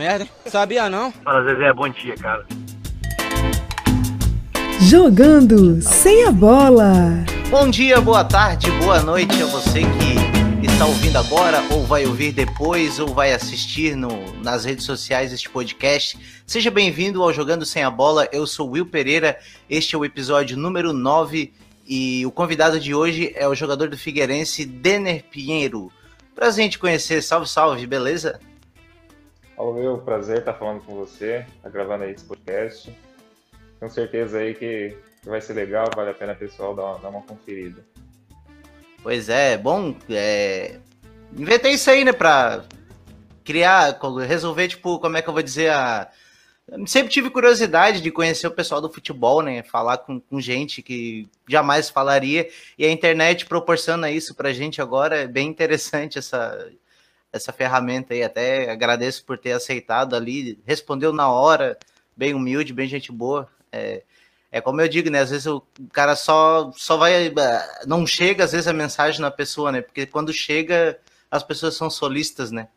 merda, hein? Sabia não? Fala, Zezé, bom dia, cara. Jogando sem a bola. Bom dia, boa tarde, boa noite a você que está ouvindo agora, ou vai ouvir depois, ou vai assistir no, nas redes sociais este podcast. Seja bem-vindo ao Jogando Sem a Bola. Eu sou Will Pereira. Este é o episódio número 9 e o convidado de hoje é o jogador do Figueirense, Denner Pinheiro. Prazer em te conhecer. Salve, salve, beleza? Alô, meu prazer estar falando com você, tá gravando aí esse podcast. Tenho certeza aí que vai ser legal, vale a pena pessoal dar uma, dar uma conferida. Pois é, bom, é... inventei isso aí, né, pra criar, resolver, tipo, como é que eu vou dizer, a... Sempre tive curiosidade de conhecer o pessoal do futebol, né? Falar com, com, gente que jamais falaria. E a internet proporciona isso pra gente agora. É bem interessante essa, essa ferramenta aí. Até agradeço por ter aceitado ali. Respondeu na hora, bem humilde, bem gente boa. É, é como eu digo, né? Às vezes o cara só, só vai. Não chega, às vezes, a mensagem na pessoa, né? Porque quando chega, as pessoas são solistas, né?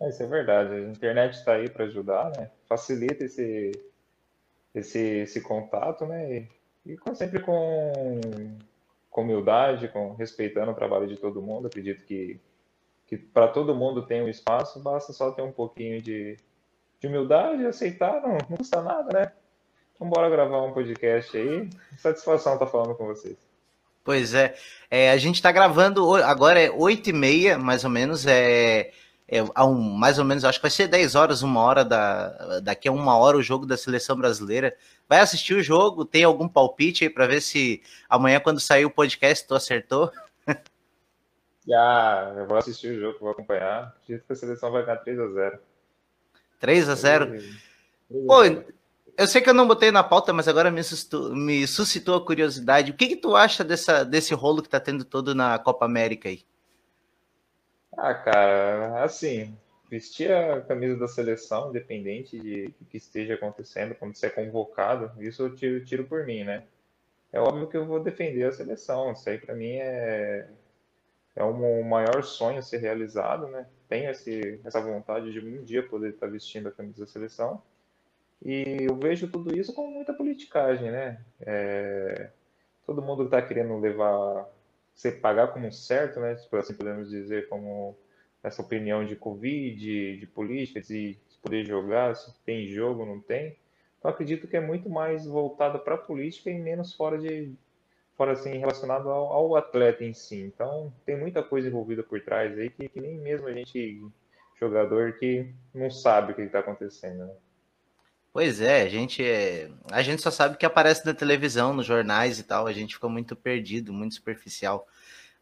É, isso é verdade. A internet está aí para ajudar, né? Facilita esse, esse, esse contato, né? E, e sempre com, com humildade, com respeitando o trabalho de todo mundo. Acredito que, que para todo mundo tem um espaço, basta só ter um pouquinho de, de humildade, aceitar, não, não custa nada, né? Então bora gravar um podcast aí. Satisfação estar tá falando com vocês. Pois é. é a gente está gravando, agora é 8 e meia, mais ou menos, é é, um, mais ou menos, acho que vai ser 10 horas, uma hora da, daqui a uma hora o jogo da seleção brasileira. Vai assistir o jogo, tem algum palpite aí para ver se amanhã, quando sair o podcast, tu acertou? Ah, eu vou assistir o jogo, vou acompanhar. Acredito que a seleção vai ganhar 3 a 0 3 a 0 Pô, eu sei que eu não botei na pauta, mas agora me suscitou, me suscitou a curiosidade. O que, que tu acha dessa, desse rolo que tá tendo todo na Copa América aí? Ah, cara, assim, vestir a camisa da seleção, independente de o que esteja acontecendo, quando você é convocado, isso eu tiro, tiro por mim, né? É óbvio que eu vou defender a seleção, isso aí para mim é, é um, maior sonho a ser realizado, né? Tenho esse, essa vontade de um dia poder estar vestindo a camisa da seleção. E eu vejo tudo isso com muita politicagem, né? É, todo mundo está querendo levar você pagar como certo, né? Se assim podemos dizer, como essa opinião de Covid, de política, de poder jogar, se tem jogo, não tem. Então acredito que é muito mais voltada para a política e menos fora de fora assim relacionado ao, ao, atleta em si. Então tem muita coisa envolvida por trás aí que, que nem mesmo a gente jogador que não sabe o que está acontecendo. Né? Pois é, a gente é, a gente só sabe que aparece na televisão, nos jornais e tal, a gente fica muito perdido, muito superficial.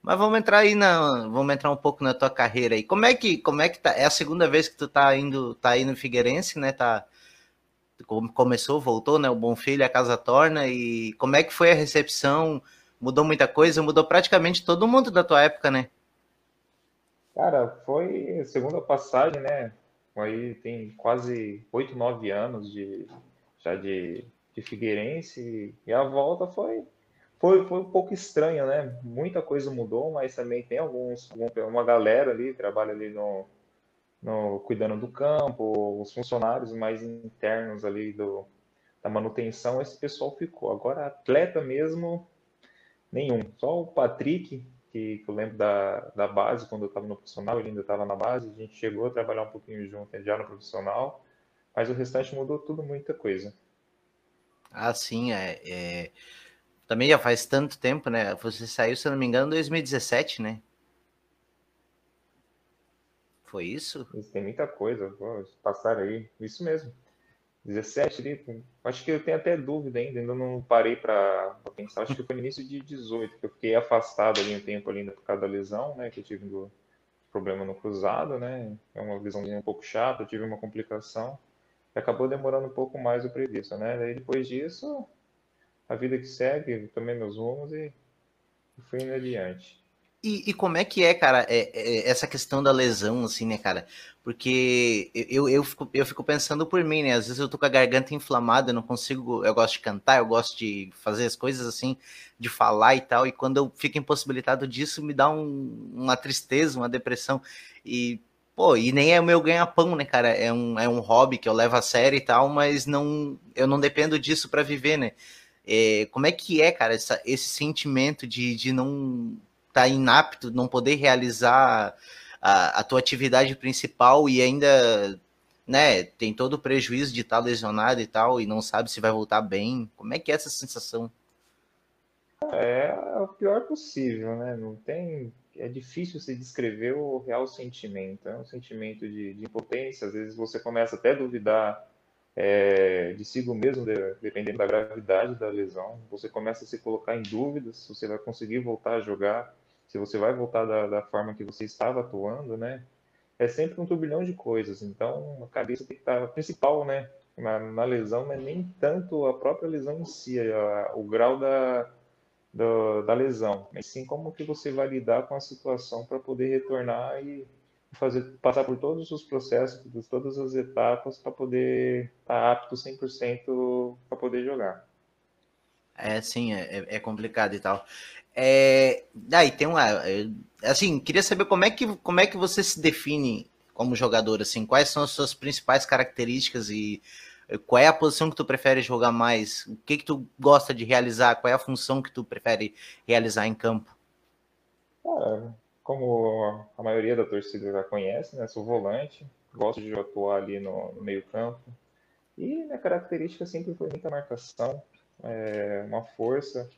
Mas vamos entrar aí na, vamos entrar um pouco na tua carreira aí. Como é que, como é que tá? É a segunda vez que tu tá indo, tá aí no Figueirense, né? Tá começou, voltou, né? O Bom Filho, a casa torna e como é que foi a recepção? Mudou muita coisa, mudou praticamente todo mundo da tua época, né? Cara, foi a segunda passagem, né? aí tem quase oito, nove anos de, já de, de Figueirense, e a volta foi, foi, foi um pouco estranha, né? Muita coisa mudou, mas também tem alguns, uma galera ali, trabalha ali no, no cuidando do campo, os funcionários mais internos ali do, da manutenção, esse pessoal ficou. Agora, atleta mesmo, nenhum. Só o Patrick, que, que eu lembro da, da base, quando eu estava no profissional, ele ainda estava na base, a gente chegou a trabalhar um pouquinho junto já no profissional, mas o restante mudou tudo, muita coisa. Ah, sim, é, é... também já faz tanto tempo, né? Você saiu, se não me engano, em 2017, né? Foi isso? Tem muita coisa, passaram aí, isso mesmo. 17 ali, acho que eu tenho até dúvida ainda, ainda não parei para pensar, acho que foi no início de 18, que eu fiquei afastado ali um tempo ali por causa da lesão, né, que eu tive do problema no cruzado, né, é uma lesãozinha um pouco chata, eu tive uma complicação, e acabou demorando um pouco mais o previsto, né, daí depois disso, a vida que segue, tomei meus rumos e fui indo adiante. E, e, como é que é, cara, é, é, essa questão da lesão, assim, né, cara? Porque eu, eu, fico, eu fico pensando por mim, né? Às vezes eu tô com a garganta inflamada, eu não consigo. Eu gosto de cantar, eu gosto de fazer as coisas assim, de falar e tal. E quando eu fico impossibilitado disso, me dá um, uma tristeza, uma depressão. E, Pô, e nem é o meu ganha-pão, né, cara? É um, é um hobby que eu levo a sério e tal, mas não, eu não dependo disso para viver, né? É, como é que é, cara, essa, esse sentimento de, de não tá inapto, não poder realizar a, a tua atividade principal e ainda, né, tem todo o prejuízo de estar tá lesionado e tal, e não sabe se vai voltar bem? Como é que é essa sensação? É o pior possível, né? Não tem é difícil se descrever o real sentimento. É um sentimento de, de impotência. Às vezes você começa até a duvidar é, de si mesmo, de, dependendo da gravidade da lesão. Você começa a se colocar em dúvidas se você vai conseguir voltar a jogar, se você vai voltar da, da forma que você estava atuando, né? É sempre um turbilhão de coisas. Então, a cabeça tem que estar principal, né? Na, na lesão é nem tanto a própria lesão em si, é a, o grau da do, da lesão, mas sim como que você vai lidar com a situação para poder retornar e fazer passar por todos os processos, por todas as etapas para poder estar tá apto 100% para poder jogar. É, sim, é, é complicado e tal. É, daí tem uma, é, assim, queria saber como é que como é que você se define como jogador, assim, quais são as suas principais características e qual é a posição que tu prefere jogar mais? O que que tu gosta de realizar? Qual é a função que tu prefere realizar em campo? como a maioria da torcida já conhece, né? Sou volante, gosto de atuar ali no, no meio campo. E minha característica sempre foi muita marcação, é, uma força.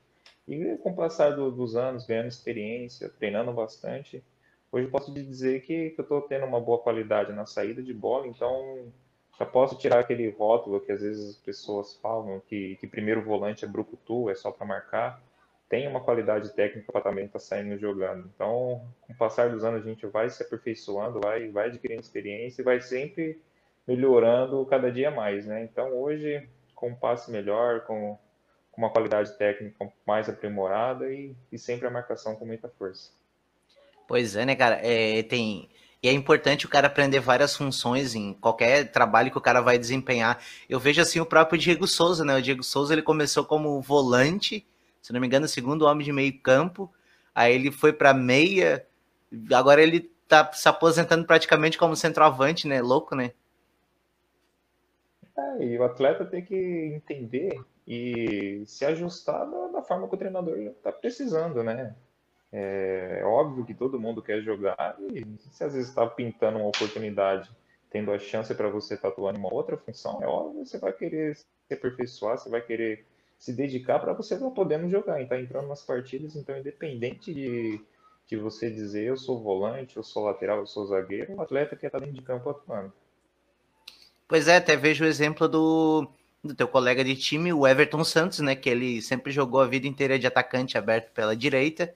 E com o passar do, dos anos, ganhando experiência, treinando bastante, hoje posso dizer que, que eu estou tendo uma boa qualidade na saída de bola, então já posso tirar aquele rótulo que às vezes as pessoas falam que, que primeiro volante é brucutu, é só para marcar. Tem uma qualidade técnica para também estar tá saindo jogando. Então, com o passar dos anos, a gente vai se aperfeiçoando, vai, vai adquirindo experiência e vai sempre melhorando cada dia mais, né? Então, hoje, com um passe melhor, com, com uma qualidade técnica mais aprimorada e, e sempre a marcação com muita força. Pois é, né, cara? É, tem e é importante o cara aprender várias funções em qualquer trabalho que o cara vai desempenhar. Eu vejo assim o próprio Diego Souza, né? O Diego Souza ele começou como volante, se não me engano, segundo homem de meio campo. Aí ele foi para meia. Agora ele tá se aposentando praticamente como centroavante, né? Louco, né? É, e o atleta tem que entender e se ajustar da, da forma que o treinador está precisando, né? É, é óbvio que todo mundo quer jogar e se às vezes está pintando uma oportunidade, tendo a chance para você estar atuando em uma outra função, é óbvio que você vai querer se aperfeiçoar, você vai querer se dedicar para você estar podendo jogar, e tá entrando nas partidas, então independente de, de você dizer eu sou volante, eu sou lateral, eu sou zagueiro, o atleta quer estar dentro de campo atuando. Pois é, até vejo o exemplo do, do teu colega de time, o Everton Santos, né, que ele sempre jogou a vida inteira de atacante aberto pela direita,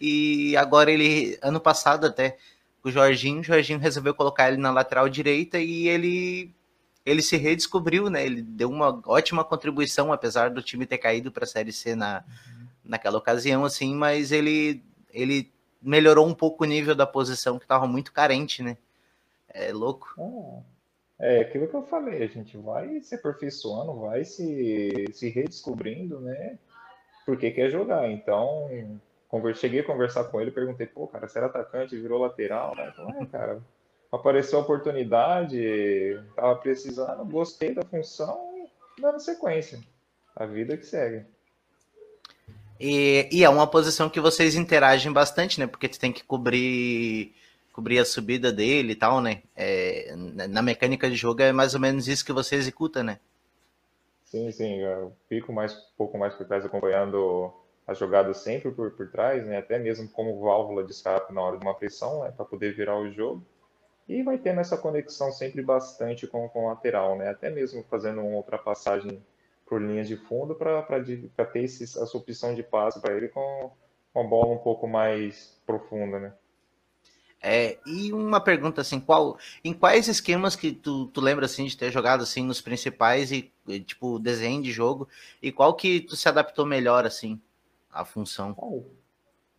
e agora ele, ano passado até, o Jorginho, o Jorginho resolveu colocar ele na lateral direita e ele ele se redescobriu, né? Ele deu uma ótima contribuição, apesar do time ter caído para a Série C na, uhum. naquela ocasião, assim, mas ele, ele melhorou um pouco o nível da posição que estava muito carente, né? É louco. É, é aquilo que eu falei, a gente vai se aperfeiçoando, vai se, se redescobrindo, né? Porque quer jogar. Então, cheguei a conversar com ele, perguntei, pô, cara, você era atacante, virou lateral, né? É, cara, apareceu a oportunidade, tava precisando, gostei da função dando sequência. A vida que segue. E, e, é uma posição que vocês interagem bastante, né? Porque tu tem que cobrir cobrir a subida dele e tal, né? É, na mecânica de jogo é mais ou menos isso que você executa, né? Sim, sim. Eu fico mais um pouco mais por trás acompanhando as jogadas sempre por, por trás, né? até mesmo como válvula de escape na hora de uma pressão, né? para poder virar o jogo. E vai tendo essa conexão sempre bastante com, com o lateral, né? até mesmo fazendo uma ultrapassagem por linhas de fundo para ter esse, essa opção de passe para ele com uma bola um pouco mais profunda. Né? É, e uma pergunta assim, qual, em quais esquemas que tu, tu lembra assim de ter jogado assim nos principais e tipo desenho de jogo e qual que tu se adaptou melhor assim? a função?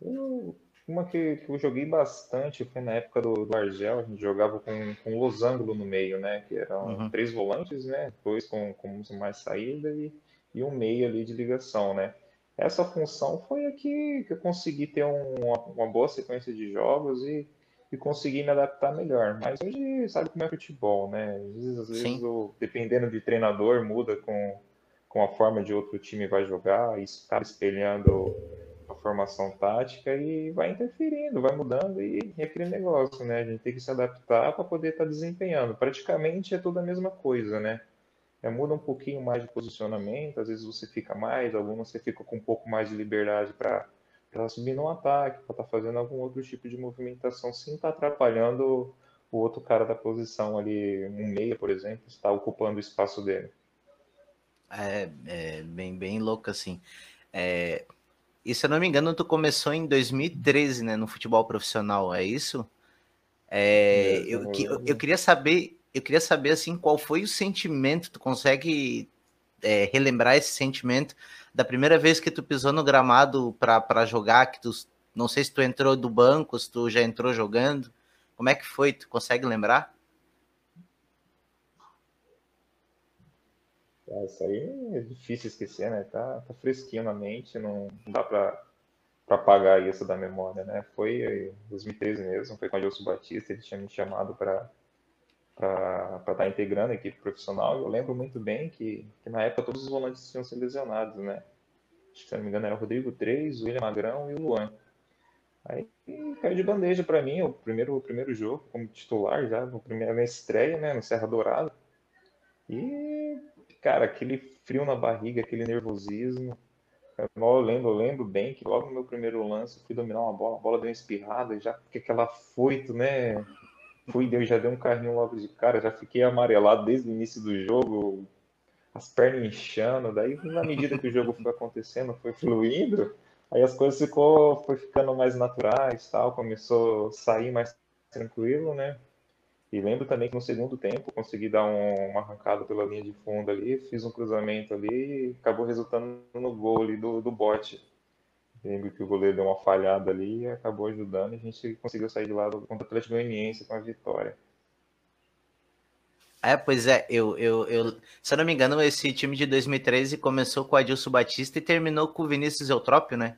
eu, uma que, que, eu joguei bastante foi na época do, do Argel, a gente jogava com, com losango no meio, né? Que eram uhum. três volantes, né? Dois com, com mais saída e, e um meio ali de ligação, né? Essa função foi a que, que eu consegui ter um, uma, uma, boa sequência de jogos e, e conseguir me adaptar melhor. Mas hoje sabe como é futebol, né? Às vezes, às vezes o, dependendo de treinador, muda com, com a forma de outro time vai jogar, e acaba espelhando a formação tática e vai interferindo, vai mudando e é aquele negócio, né? A gente tem que se adaptar para poder estar tá desempenhando. Praticamente é tudo a mesma coisa, né? É, muda um pouquinho mais de posicionamento, às vezes você fica mais, alguns você fica com um pouco mais de liberdade para subir no ataque, para estar tá fazendo algum outro tipo de movimentação, sem estar tá atrapalhando o outro cara da posição ali, um meia, por exemplo, está ocupando o espaço dele. É, é bem, bem louco assim. É, e se eu não me engano, tu começou em 2013, né, no futebol profissional, é isso? É, é eu, eu, eu, queria saber, eu queria saber assim, qual foi o sentimento? Tu consegue é, relembrar esse sentimento da primeira vez que tu pisou no gramado para jogar? Que tu, não sei se tu entrou do banco, se tu já entrou jogando. Como é que foi? Tu consegue lembrar? Ah, isso aí é difícil esquecer, né? Tá, tá fresquinho na mente, não, dá pra apagar isso da memória, né? Foi em 2013 mesmo, foi com o Adilson Batista, ele tinha me chamado para para estar tá integrando a equipe profissional. Eu lembro muito bem que, que, na época todos os volantes tinham sido lesionados, né? Acho que, se não me engano, era o Rodrigo 3, o William Magrão e o Luan. Aí caiu de bandeja para mim o primeiro, o primeiro jogo como titular já, a primeira minha estreia, né, no Serra Dourada. E cara, aquele frio na barriga, aquele nervosismo. Eu lembro, eu lembro bem que logo no meu primeiro lance eu fui dominar uma bola, a bola deu uma espirrada, já fiquei aquela foito, né? Fui, deu, já deu um carrinho logo de cara, já fiquei amarelado desde o início do jogo, as pernas inchando. Daí, na medida que o jogo foi acontecendo, foi fluindo, aí as coisas ficou, foi ficando mais naturais, tal, começou a sair mais tranquilo, né? E lembro também que no segundo tempo consegui dar um, uma arrancada pela linha de fundo ali, fiz um cruzamento ali e acabou resultando no gol ali do, do bote. Lembro que o goleiro deu uma falhada ali e acabou ajudando e a gente conseguiu sair de lá contra o Atlético Goianiense com a vitória. É, pois é, eu, eu, eu, se eu não me engano, esse time de 2013 começou com o Adilson Batista e terminou com o Vinícius Eutrópio, né?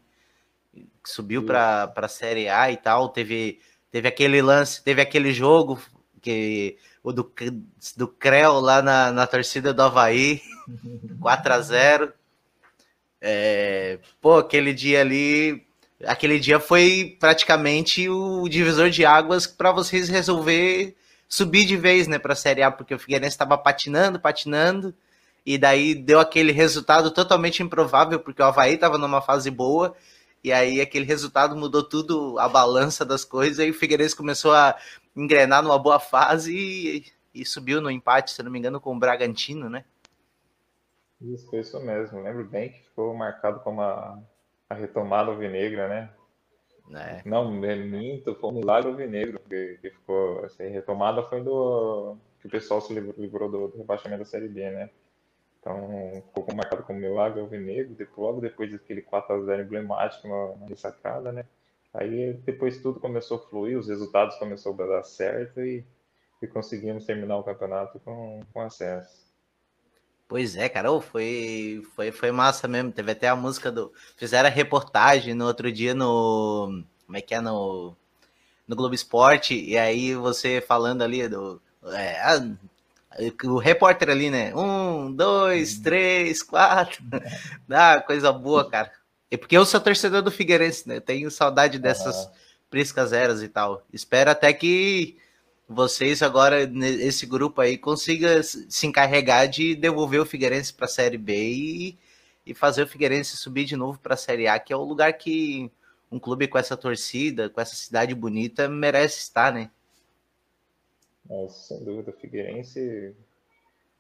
Subiu para a Série A e tal, teve, teve aquele lance, teve aquele jogo que o do, do Creu lá na, na torcida do Havaí, 4 a 0 é, Pô, aquele dia ali, aquele dia foi praticamente o divisor de águas para vocês resolver subir de vez, né, para a Série A, porque o Figueirense estava patinando, patinando, e daí deu aquele resultado totalmente improvável, porque o Havaí estava numa fase boa, e aí aquele resultado mudou tudo, a balança das coisas, e o Figueirense começou a engrenar numa boa fase e, e subiu no empate, se não me engano, com o Bragantino, né? Isso, foi isso mesmo. Lembro bem que ficou marcado como a, a retomada alvinegra, né? É. Não, minto, foi um milagre alvinegro que, que ficou. Assim, retomada foi do. que o pessoal se livrou, livrou do, do, rebaixamento da Série B, né? Então, ficou marcado como milagre alvinegro. Depois, logo depois daquele 4x0 emblemático na, na ressacada, né? Aí depois tudo começou a fluir, os resultados começaram a dar certo e, e conseguimos terminar o campeonato com, com acesso. Pois é, cara, foi, foi, foi massa mesmo. Teve até a música do. Fizeram a reportagem no outro dia no. Como é que é? No, no Globo Esporte, e aí você falando ali do. É, a, o repórter ali, né? Um, dois, uhum. três, quatro. Dá coisa boa, cara. E porque eu sou torcedor do Figueirense, né? Eu tenho saudade dessas uhum. priscas eras e tal. Espero até que vocês agora, esse grupo aí, consiga se encarregar de devolver o Figueirense para a Série B e, e fazer o Figueirense subir de novo para a Série A, que é o lugar que um clube com essa torcida, com essa cidade bonita, merece estar, né? Nossa, sem dúvida. Figueirense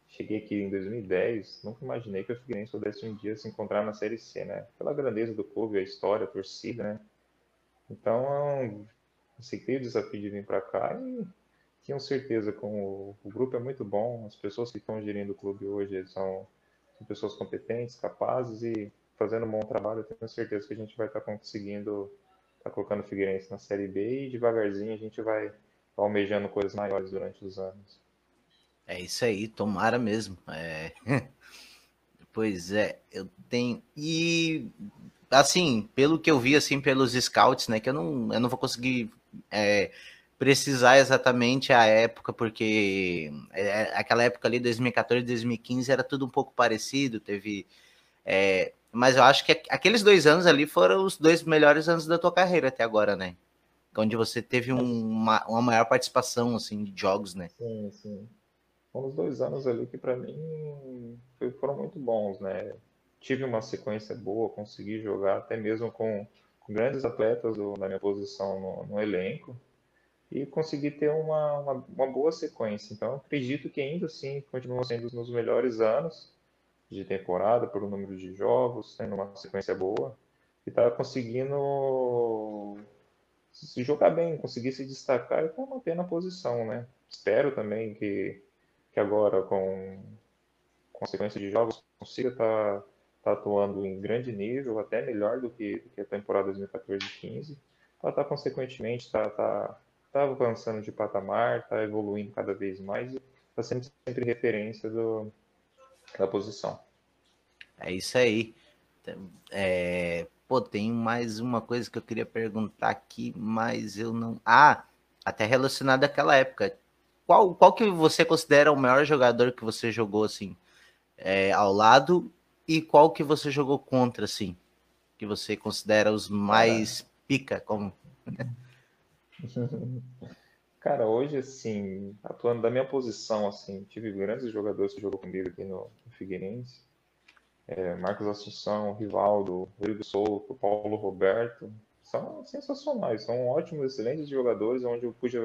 cheguei aqui em 2010, nunca imaginei que o Figueirense pudesse um dia se encontrar na Série C, né? Pela grandeza do clube, a história, a torcida, né? Então, aceitei o desafio de vir para cá e tenho certeza que o, o, grupo é muito bom, as pessoas que estão gerindo o clube hoje são, são pessoas competentes, capazes e fazendo um bom trabalho. tenho certeza que a gente vai estar tá conseguindo estar tá colocando o Figueirense na Série B e devagarzinho a gente vai almejando coisas maiores durante os anos. É isso aí, tomara mesmo. É... pois é, eu tenho. E assim, pelo que eu vi assim pelos scouts, né? Que eu não, eu não vou conseguir é, precisar exatamente a época, porque é, aquela época ali, 2014, 2015, era tudo um pouco parecido, teve. É, mas eu acho que aqueles dois anos ali foram os dois melhores anos da tua carreira até agora, né? Onde você teve um, uma, uma maior participação assim, de jogos, né? Sim, sim. Foram os dois anos ali que para mim foram muito bons, né? Tive uma sequência boa, consegui jogar até mesmo com, com grandes atletas do, da minha posição no, no elenco e consegui ter uma, uma, uma, boa sequência. Então, acredito que ainda assim continua sendo os meus melhores anos de temporada, pelo número de jogos, tendo uma sequência boa, e tá conseguindo se jogar bem, conseguir se destacar e tá manter na posição, né? Espero também que, que agora, com, com a sequência de jogos, consiga estar tá, tá atuando em grande nível, até melhor do que, do que a temporada 2014-15, para estar, consequentemente, tá, tá está avançando de patamar, está evoluindo cada vez mais e está sendo sempre referência do, da posição. É isso aí. É, pô, tem mais uma coisa que eu queria perguntar aqui, mas eu não. Ah, até relacionado àquela época. Qual, qual que você considera o maior jogador que você jogou assim é, ao lado e qual que você jogou contra assim? Que você considera os mais pica como Cara, hoje, assim, atuando da minha posição, assim, tive grandes jogadores que jogou comigo aqui no, Figueirense. É, Marcos Assunção, Rivaldo, Rodrigo Souto, Paulo Roberto. São sensacionais, são ótimos, excelentes jogadores, onde eu pude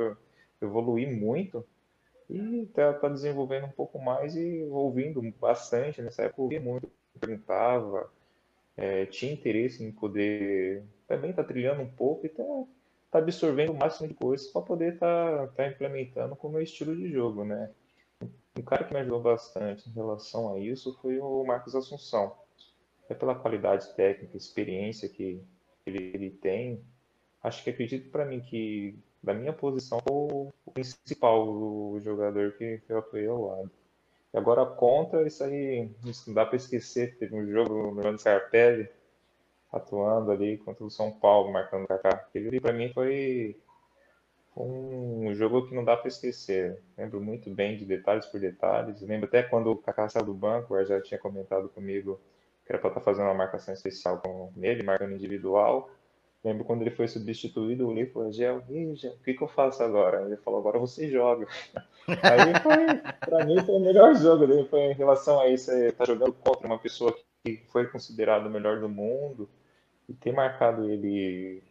evoluir muito e tá, tá desenvolvendo um pouco mais e ouvindo bastante. Nessa época eu ouvia muito, perguntava, é, tinha interesse em poder também estar tá trilhando um pouco e tá tá absorvendo o máximo de coisas para poder estar tá, tá implementando com o meu estilo de jogo, né? Um cara que me ajudou bastante em relação a isso foi o Marcos Assunção. É pela qualidade técnica, experiência que ele, ele tem. Acho que acredito para mim que da minha posição o principal o jogador que eu atuei ao lado. E agora contra isso aí, não dá para esquecer, teve um jogo no Scarpelli, atuando ali contra o São Paulo, marcando o Kaká. Aquele para mim foi um jogo que não dá para esquecer. Lembro muito bem de detalhes por detalhes. Lembro até quando o Kaká saiu do banco, o já tinha comentado comigo que era para estar tá fazendo uma marcação especial com ele, marcando individual. Lembro quando ele foi substituído, eu olhei e falei, Gel, o que, que eu faço agora? Ele falou, agora você joga. Aí foi, pra mim, foi o melhor jogo dele, foi em relação a isso, ele tá jogando contra uma pessoa que foi considerado o melhor do mundo, e ter marcado ele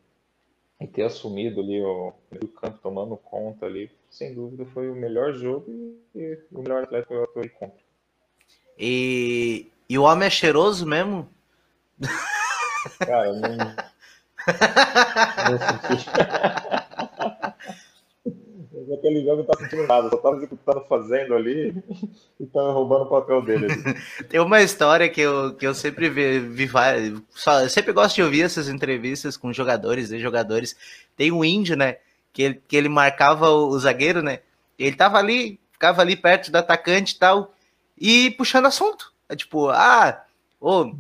e ter assumido ali o, o campo tomando conta ali, sem dúvida foi o melhor jogo e, o melhor atleta que eu atuei contra. E, e o homem é cheiroso mesmo? Cara, não. não aquele jogo não tá sentindo nada, só tava executando, fazendo ali e tava roubando o papel dele. Tem uma história que eu, que eu sempre vi, vi só, eu sempre gosto de ouvir essas entrevistas com jogadores e jogadores. Tem um índio, né? Que ele, que ele marcava o, o zagueiro, né? Ele tava ali, ficava ali perto do atacante e tal, e puxando assunto. É tipo, ah, ô,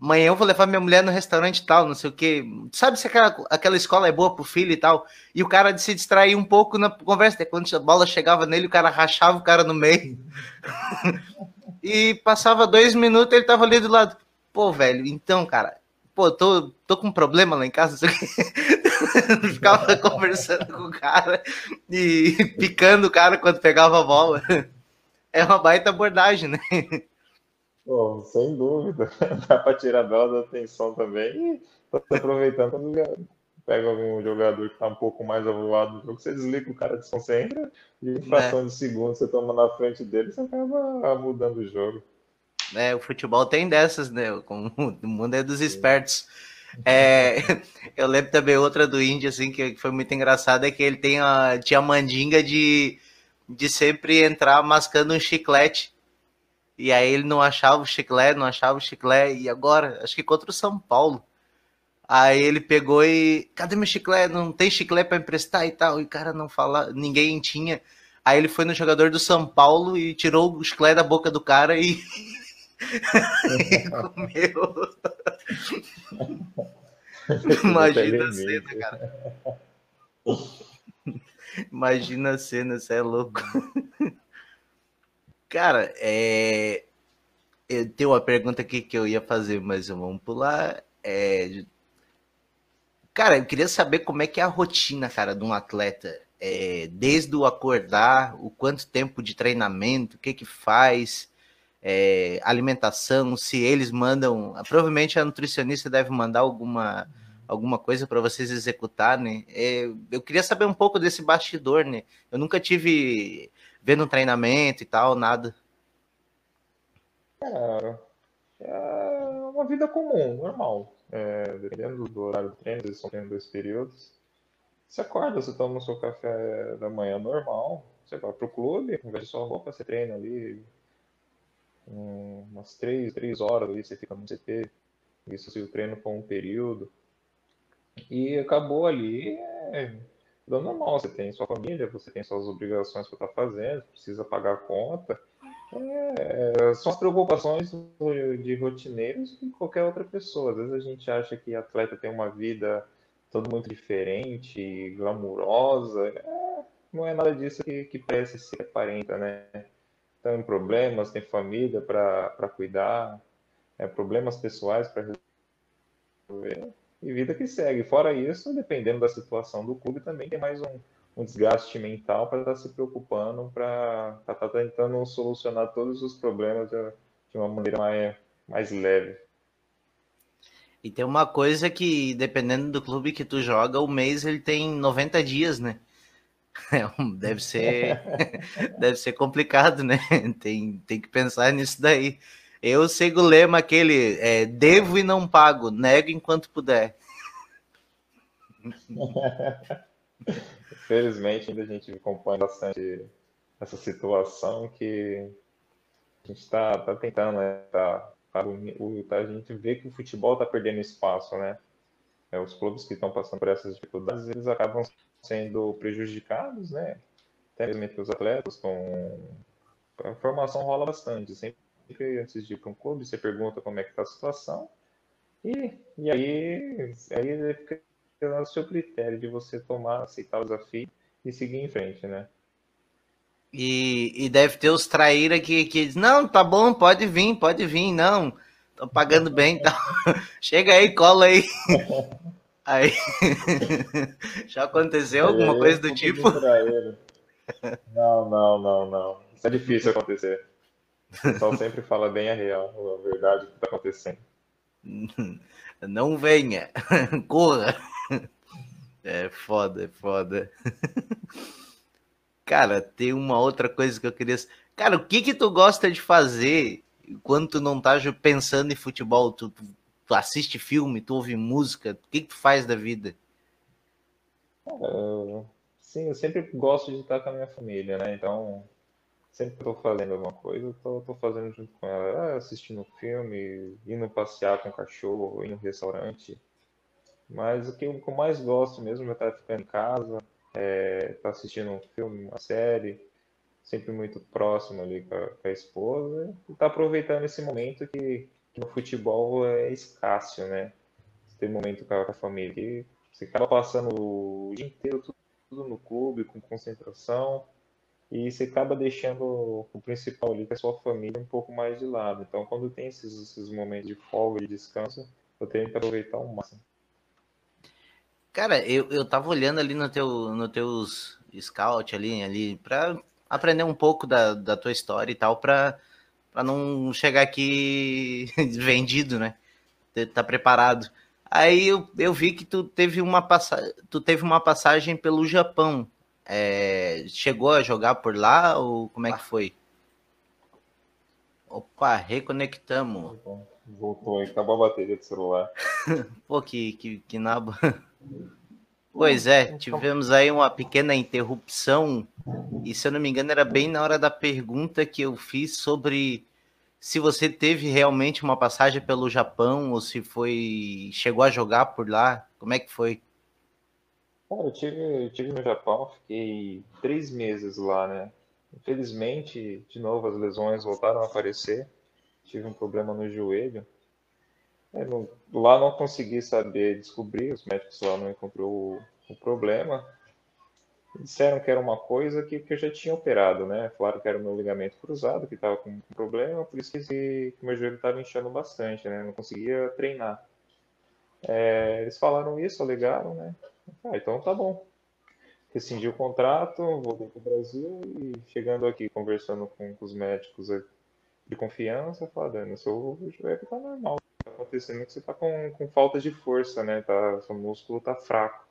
amanhã eu vou levar minha mulher no restaurante tal, não sei o quê. Sabe se aquela, aquela escola é boa pro filho e tal? E o cara se distrair um pouco na conversa. Quando a bola chegava nele, o cara rachava o cara no meio. e passava dois minutos, ele tava ali do lado. Pô, velho, então, cara, pô, tô, tô com um problema lá em casa. Ficava conversando com o cara e picando o cara quando pegava a bola. É uma baita abordagem, né? Pô, sem dúvida. Dá para tirar dela da atenção também. E tá aproveitando quando pega algum jogador que está um pouco mais avoado no jogo, você desliga o cara de concentra e em fração é. de segundo você toma na frente dele você acaba mudando o jogo. É, o futebol tem dessas, né? O mundo é dos espertos. É, eu lembro também outra do Índio, assim, que foi muito engraçada, é que ele tem a, tinha a mandinga de, de sempre entrar mascando um chiclete e aí ele não achava o chiclete, não achava o chiclete. E agora, acho que contra o São Paulo. Aí ele pegou e. Cadê meu chiclete? Não tem chiclete para emprestar e tal. E o cara não fala, ninguém tinha. Aí ele foi no jogador do São Paulo e tirou o chiclete da boca do cara e. e comeu. Imagina a cena, cara. Imagina a cena, você é louco. Cara, é... eu tenho uma pergunta aqui que eu ia fazer, mas vamos pular. É... Cara, eu queria saber como é que é a rotina, cara, de um atleta. É... Desde o acordar, o quanto tempo de treinamento, o que que faz, é... alimentação, se eles mandam. Provavelmente a nutricionista deve mandar alguma alguma coisa para vocês executar, né? É, eu queria saber um pouco desse bastidor, né? Eu nunca tive vendo treinamento e tal, nada. Cara, é uma vida comum, normal. É, dependendo do horário do treino, eles estão tendo dois períodos. Você acorda, você toma o seu café da manhã normal, você vai pro clube, veste sua roupa, você treina ali umas três, três horas ali, você fica no CT. Isso se o treino for um período. E acabou ali, é, tudo normal. Você tem sua família, você tem suas obrigações para estar tá fazendo, precisa pagar a conta. É, são as preocupações de rotineiros de qualquer outra pessoa. Às vezes a gente acha que atleta tem uma vida toda muito diferente, glamurosa. É, não é nada disso que, que parece ser aparenta, né? Tem problemas, tem família para cuidar, é, problemas pessoais para resolver e vida que segue. Fora isso, dependendo da situação do clube, também tem mais um, um desgaste mental para estar tá se preocupando, para estar tá tentando solucionar todos os problemas de, de uma maneira mais, mais leve. E tem uma coisa que, dependendo do clube que tu joga, o mês ele tem 90 dias, né? É deve ser deve ser complicado, né? Tem, tem que pensar nisso daí. Eu sigo o lema aquele, é, devo e não pago, nego enquanto puder. Infelizmente, ainda a gente acompanha bastante essa situação que a gente está tá tentando, né? Tá, tá, tá, a gente vê que o futebol está perdendo espaço, né? É, os clubes que estão passando por essas dificuldades, eles acabam sendo prejudicados, né? Até mesmo entre os atletas, com a formação rola bastante, sempre antes de ir para um clube, você pergunta como é que está a situação, e, e aí, aí fica no seu critério de você tomar, aceitar o desafio e seguir em frente, né? E, e deve ter os traíra que, que diz, não, tá bom, pode vir, pode vir, não, tô pagando bem, então chega aí, cola aí. aí, já aconteceu alguma coisa do tipo? Não, não, não, não, isso é difícil acontecer. O pessoal sempre fala bem a real, a verdade que está acontecendo. Não venha, corra. É foda, é foda. Cara, tem uma outra coisa que eu queria. Cara, o que que tu gosta de fazer quando tu não tá pensando em futebol? Tu, tu, tu assiste filme, tu ouve música? O que que tu faz da vida? Uh, sim, eu sempre gosto de estar com a minha família, né? Então, sempre que eu tô fazendo alguma coisa, eu tô, tô fazendo junto com ela, ah, assistindo filme, indo passear com o cachorro, indo no restaurante. Mas o que eu mais gosto mesmo é estar ficando em casa, é, estar assistindo um filme, uma série, sempre muito próximo ali com a, com a esposa, e estar aproveitando esse momento que, que, no futebol é escasso, né? Ter momento com a, com a família. E você acaba passando o dia inteiro tudo, tudo no clube, com concentração, e você acaba deixando o principal ali, que é a sua família, um pouco mais de lado. Então, quando tem esses, esses momentos de folga e descanso, eu tenho que aproveitar o máximo. Cara, eu, eu tava olhando ali no teu, no teus scout ali, ali para aprender um pouco da, da tua história e tal, para não chegar aqui vendido, né? Tá preparado. Aí eu, eu vi que tu teve uma passa... tu teve uma passagem pelo Japão. É, chegou a jogar por lá ou como é que foi? Opa, reconectamos. Voltou, acabou a bateria do celular. Pô, que, que, que nabo. Pois é, tivemos aí uma pequena interrupção, e se eu não me engano, era bem na hora da pergunta que eu fiz sobre se você teve realmente uma passagem pelo Japão ou se foi. chegou a jogar por lá. Como é que foi? Cara, eu tive, eu tive no Japão, fiquei três meses lá, né? Infelizmente, de novo, as lesões voltaram a aparecer. Tive um problema no joelho. É, não, lá não consegui saber descobrir, os médicos lá não encontrou o, o problema. disseram que era uma coisa que, que eu já tinha operado, né? Falaram que era o meu ligamento cruzado, que estava com problema, por isso que, esse, que meu joelho estava inchando bastante, né? Não conseguia treinar. É, eles falaram isso, alegaram, né? Ah, então tá bom. Rescindi o contrato, voltei para o Brasil e chegando aqui conversando com, com os médicos de confiança, falando, seu joelho tá normal. Tá acontecendo que você tá com, com falta de força, né? Tá, seu músculo tá fraco.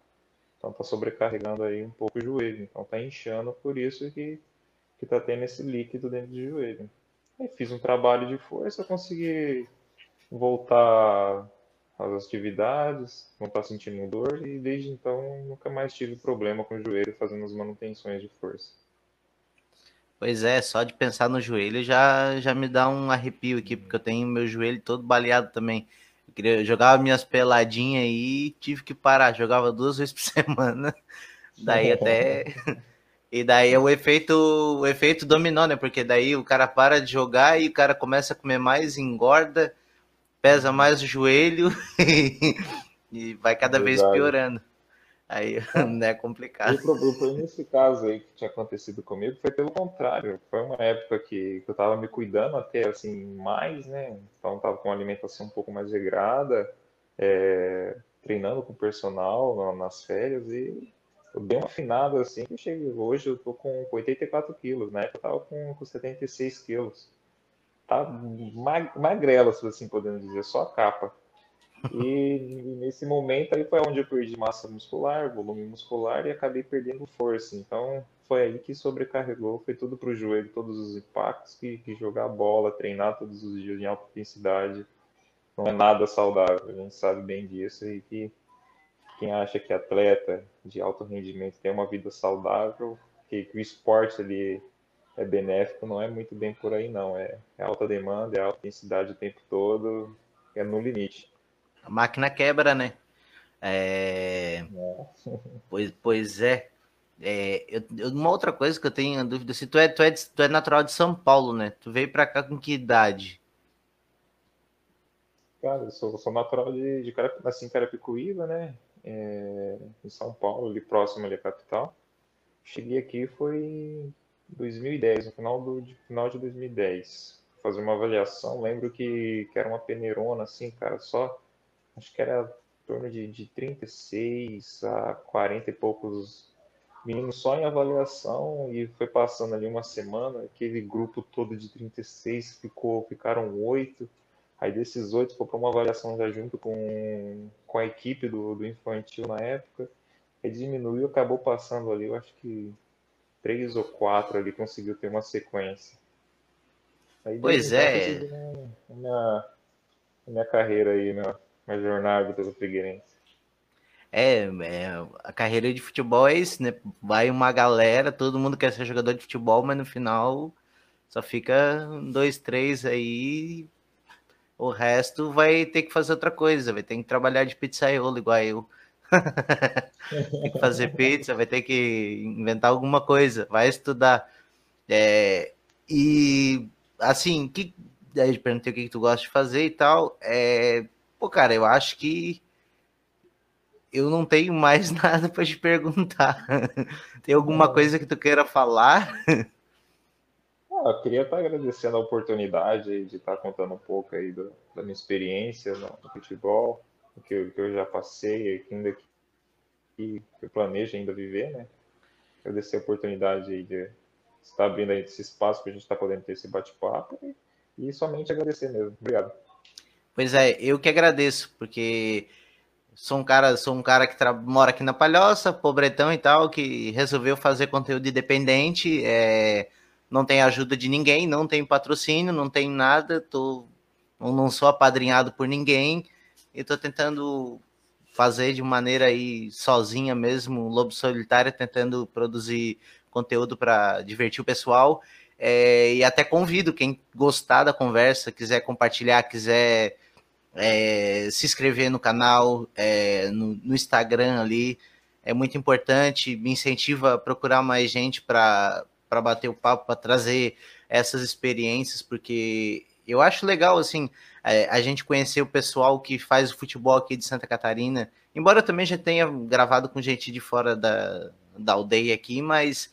Então tá sobrecarregando aí um pouco o joelho. Então tá inchando, por isso que, que tá tendo esse líquido dentro do joelho. Aí fiz um trabalho de força, consegui voltar às atividades, não tá sentindo dor e desde então nunca mais tive problema com o joelho fazendo as manutenções de força. Pois é, só de pensar no joelho já, já me dá um arrepio aqui, porque eu tenho meu joelho todo baleado também. Eu queria, jogava minhas peladinhas e tive que parar. Jogava duas vezes por semana. Daí até. E daí é o efeito, o efeito dominó, né? Porque daí o cara para de jogar e o cara começa a comer mais, engorda, pesa mais o joelho e vai cada Verdade. vez piorando. Aí não é complicado. O problema foi nesse caso aí que tinha acontecido comigo, foi pelo contrário. Foi uma época que, que eu tava me cuidando até assim mais, né? Então tava com uma alimentação um pouco mais regrada, é, treinando com o personal nas férias e eu dei uma afinada assim eu cheguei. Hoje eu tô com 84 quilos, na época eu tava com, com 76 quilos. Tá magrela, assim podendo dizer, só a capa. E nesse momento aí foi onde eu perdi massa muscular, volume muscular e acabei perdendo força. Então foi aí que sobrecarregou, foi tudo para o joelho, todos os impactos que, que jogar bola, treinar todos os dias em alta intensidade não é nada saudável. A gente sabe bem disso e que quem acha que atleta de alto rendimento tem uma vida saudável, que, que o esporte ali é benéfico, não é muito bem por aí não. É, é alta demanda, é alta intensidade o tempo todo, é no limite. A máquina quebra, né? É... pois, pois é. é eu, uma outra coisa que eu tenho dúvida, se tu é, tu é, tu é natural de São Paulo, né? Tu veio pra cá com que idade? Cara, eu sou, sou natural de, de Carap, assim, Carapicuíba, né? É, em São Paulo, ali próximo ali à capital. Cheguei aqui foi 2010, no final, do, de, final de 2010. Fazer uma avaliação, lembro que, que era uma peneirona, assim, cara, só acho que era em torno de, de 36 a 40 e poucos meninos só em avaliação e foi passando ali uma semana, aquele grupo todo de 36 ficou, ficaram oito. Aí desses oito foi para uma avaliação já junto com, com a equipe do, do infantil na época. Aí diminuiu, acabou passando ali, eu acho que três ou quatro ali conseguiu ter uma sequência. Aí, pois é. Minha, minha, carreira aí, né? uma jornada pelo Figueirense. É, é, a carreira de futebol é isso, né? Vai uma galera, todo mundo quer ser jogador de futebol, mas no final só fica dois, três aí. O resto vai ter que fazer outra coisa, vai ter que trabalhar de pizzaiolo igual eu. tem que fazer pizza, vai ter que inventar alguma coisa, vai estudar. É, e assim, que, aí eu perguntei o que, que tu gosta de fazer e tal. É, Pô, cara, eu acho que eu não tenho mais nada para te perguntar. Tem alguma coisa que tu queira falar? Ah, eu queria estar agradecendo a oportunidade de estar contando um pouco aí do, da minha experiência no, futebol, que, eu, que eu já passei, que ainda que, que eu planejo ainda viver, né? Agradecer a oportunidade de estar abrindo esse espaço para a gente estar podendo ter esse bate-papo e, e somente agradecer mesmo. Obrigado. Pois é, eu que agradeço, porque sou um cara, sou um cara que mora aqui na Palhoça, pobretão e tal, que resolveu fazer conteúdo independente, é, não tem ajuda de ninguém, não tem patrocínio, não tem nada, tô, não sou apadrinhado por ninguém, e tô tentando fazer de maneira aí sozinha mesmo, lobo solitário, tentando produzir conteúdo para divertir o pessoal. É, e até convido quem gostar da conversa, quiser compartilhar, quiser é, se inscrever no canal, é, no, no, Instagram ali, é muito importante, me incentiva a procurar mais gente para bater o papo, para trazer essas experiências, porque eu acho legal, assim, é, a gente conhecer o pessoal que faz o futebol aqui de Santa Catarina, embora eu também já tenha gravado com gente de fora da, da aldeia aqui, mas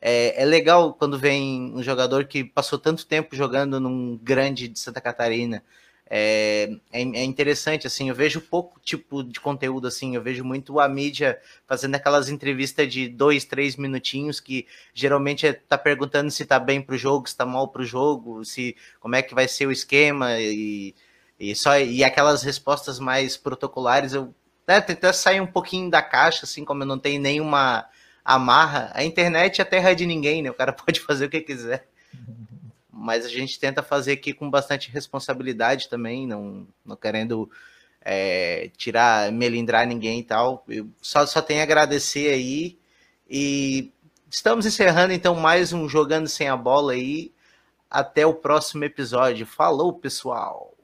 é, é, legal quando vem um jogador que passou tanto tempo jogando num grande de Santa Catarina. É, é, é, interessante, assim, eu vejo pouco tipo de conteúdo, assim, eu vejo muito a mídia fazendo aquelas entrevistas de dois, três minutinhos que geralmente é, tá perguntando se tá bem pro jogo, se tá mal pro jogo, se como é que vai ser o esquema e, e só e aquelas respostas mais protocolares, eu né, tentar sair um pouquinho da caixa, assim, como eu não tenho nenhuma amarra. A internet é a terra de ninguém, né? O cara pode fazer o que quiser mas a gente tenta fazer aqui com bastante responsabilidade também, não, não querendo é, tirar, melindrar ninguém e tal. Eu só, só tenho a agradecer aí. E estamos encerrando então mais um Jogando Sem a Bola aí. Até o próximo episódio. Falou, pessoal!